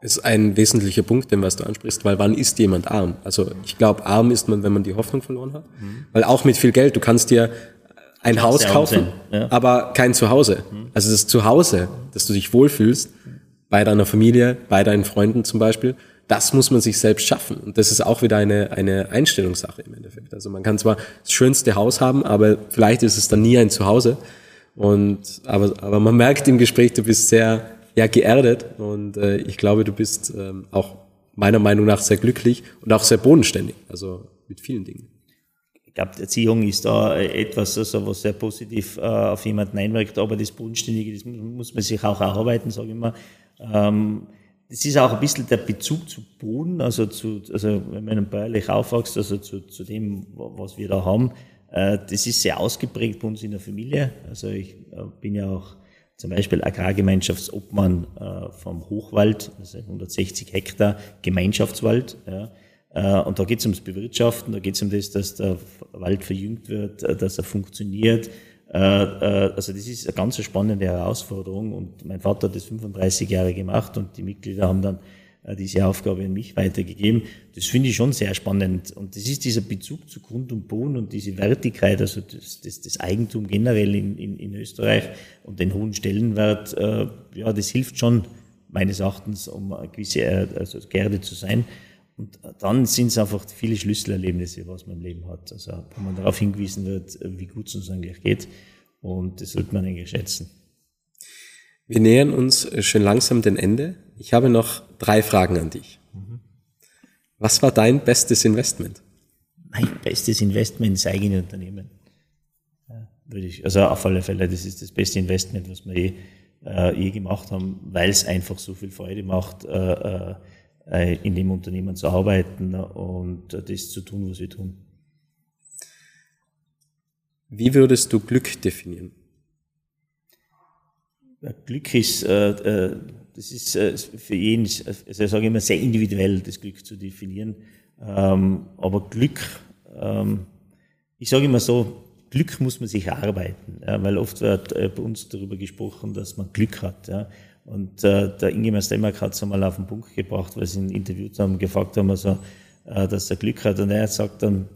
Speaker 3: Das ist ein wesentlicher Punkt, den was du ansprichst, weil wann ist jemand arm? Also ich glaube, arm ist man, wenn man die Hoffnung verloren hat. Mhm. Weil auch mit viel Geld, du kannst dir ein du Haus kaufen, ja. aber kein Zuhause. Mhm. Also das Zuhause, dass du dich wohlfühlst, bei deiner Familie, bei deinen Freunden zum Beispiel, das muss man sich selbst schaffen. Und das ist auch wieder eine, eine Einstellungssache im Endeffekt. Also man kann zwar das schönste Haus haben, aber vielleicht ist es dann nie ein Zuhause. Und, aber, aber man merkt im Gespräch, du bist sehr ja, geerdet und äh, ich glaube, du bist ähm, auch meiner Meinung nach sehr glücklich und auch sehr bodenständig, also mit vielen Dingen.
Speaker 1: Ich glaube, Erziehung ist da etwas, also, was sehr positiv äh, auf jemanden einwirkt, aber das Bodenständige, das muss man sich auch erarbeiten, sage ich mal. Ähm, das ist auch ein bisschen der Bezug zu Boden, also zu, also wenn man bäuerlich aufwächst, also zu, zu dem, was wir da haben, äh, das ist sehr ausgeprägt bei uns in der Familie. Also ich äh, bin ja auch zum Beispiel Agrargemeinschaftsobmann äh, vom Hochwald, also 160 Hektar Gemeinschaftswald. Ja. Und da geht es ums Bewirtschaften, da geht es um das, dass der Wald verjüngt wird, dass er funktioniert, also das ist eine ganz spannende Herausforderung und mein Vater hat das 35 Jahre gemacht und die Mitglieder haben dann äh, diese Aufgabe an mich weitergegeben. Das finde ich schon sehr spannend und das ist dieser Bezug zu Grund und Boden und diese Wertigkeit, also das, das, das Eigentum generell in, in, in Österreich und den hohen Stellenwert, ja, das hilft schon meines Erachtens, um eine gewisse also Gerde zu sein. Und dann sind es einfach viele Schlüsselerlebnisse, was man im Leben hat. Also wo man darauf hingewiesen wird, wie gut es uns eigentlich geht. Und das sollte man eigentlich schätzen.
Speaker 3: Wir nähern uns schon langsam dem Ende. Ich habe noch drei Fragen an dich. Mhm. Was war dein bestes Investment?
Speaker 1: Mein bestes Investment ist eigene Unternehmen. Ja, würde ich, also auf alle Fälle, das ist das beste Investment, was wir je, äh, je gemacht haben, weil es einfach so viel Freude macht, äh, äh, in dem Unternehmen zu arbeiten und das zu tun, was wir tun.
Speaker 3: Wie würdest du Glück definieren?
Speaker 1: Glück ist, äh, äh, das ist äh, für jeden, also ich sage immer, sehr individuell, das Glück zu definieren. Ähm, aber Glück, ähm, ich sage immer so, Glück muss man sich erarbeiten, weil oft wird äh, bei uns darüber gesprochen, dass man Glück hat. Und äh, der Ingemar Stemmark hat es einmal auf den Punkt gebracht, weil sie ihn interviewt haben, gefragt haben, also, äh, dass er Glück hat. Und er sagt dann,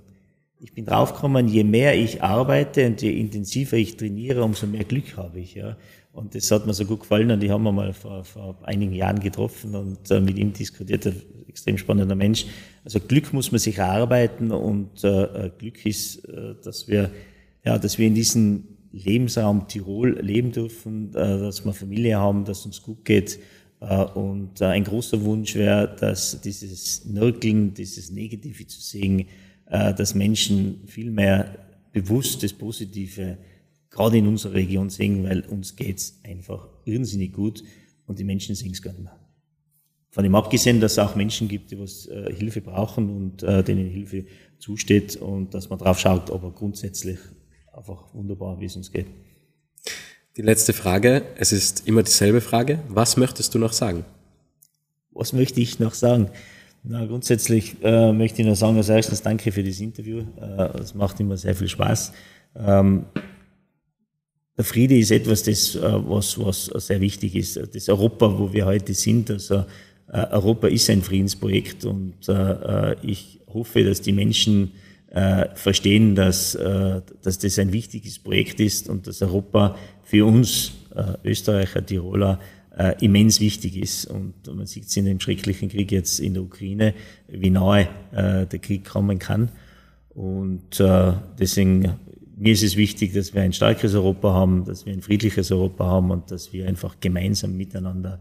Speaker 1: ich bin draufgekommen, je mehr ich arbeite und je intensiver ich trainiere, umso mehr Glück habe ich. Ja. Und das hat mir so gut gefallen und ich habe ihn mal vor, vor einigen Jahren getroffen und äh, mit ihm diskutiert, ein extrem spannender Mensch. Also Glück muss man sich erarbeiten und äh, Glück ist, äh, dass wir, ja, dass wir in diesem Lebensraum Tirol leben dürfen, äh, dass wir Familie haben, dass uns gut geht. Äh, und äh, ein großer Wunsch wäre, dass dieses Nörgeln, dieses Negative zu sehen, dass Menschen viel mehr bewusst das Positive gerade in unserer Region sehen, weil uns geht's einfach irrsinnig gut und die Menschen sehen es gar nicht mehr. Von dem abgesehen, dass es auch Menschen gibt, die was Hilfe brauchen und denen Hilfe zusteht und dass man drauf schaut, aber grundsätzlich einfach wunderbar, wie es uns geht.
Speaker 3: Die letzte Frage, es ist immer dieselbe Frage. Was möchtest du noch sagen?
Speaker 1: Was möchte ich noch sagen? Na, grundsätzlich äh, möchte ich nur sagen, als erstes danke für das Interview. Äh, es macht immer sehr viel Spaß. Ähm, der Friede ist etwas, das, äh, was, was sehr wichtig ist. Das Europa, wo wir heute sind, also äh, Europa ist ein Friedensprojekt und äh, ich hoffe, dass die Menschen verstehen, dass, dass das ein wichtiges Projekt ist und dass Europa für uns Österreicher, Tiroler immens wichtig ist. Und man sieht es in dem schrecklichen Krieg jetzt in der Ukraine, wie nahe der Krieg kommen kann. Und deswegen mir ist es wichtig, dass wir ein starkes Europa haben, dass wir ein friedliches Europa haben und dass wir einfach gemeinsam miteinander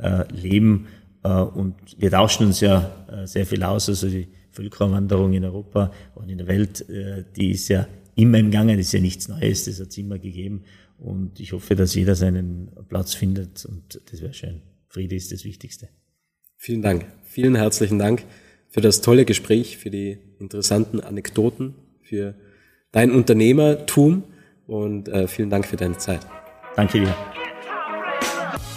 Speaker 1: äh, leben. Äh, und wir tauschen uns ja äh, sehr viel aus. Also die Völkerwanderung in Europa und in der Welt, äh, die ist ja immer im Gange, das ist ja nichts Neues, das hat es immer gegeben. Und ich hoffe, dass jeder seinen Platz findet und das wäre schön. Friede ist das Wichtigste.
Speaker 3: Vielen Dank. Vielen herzlichen Dank für das tolle Gespräch, für die interessanten Anekdoten, für dein Unternehmertum und äh, vielen Dank für deine Zeit.
Speaker 1: Danke dir.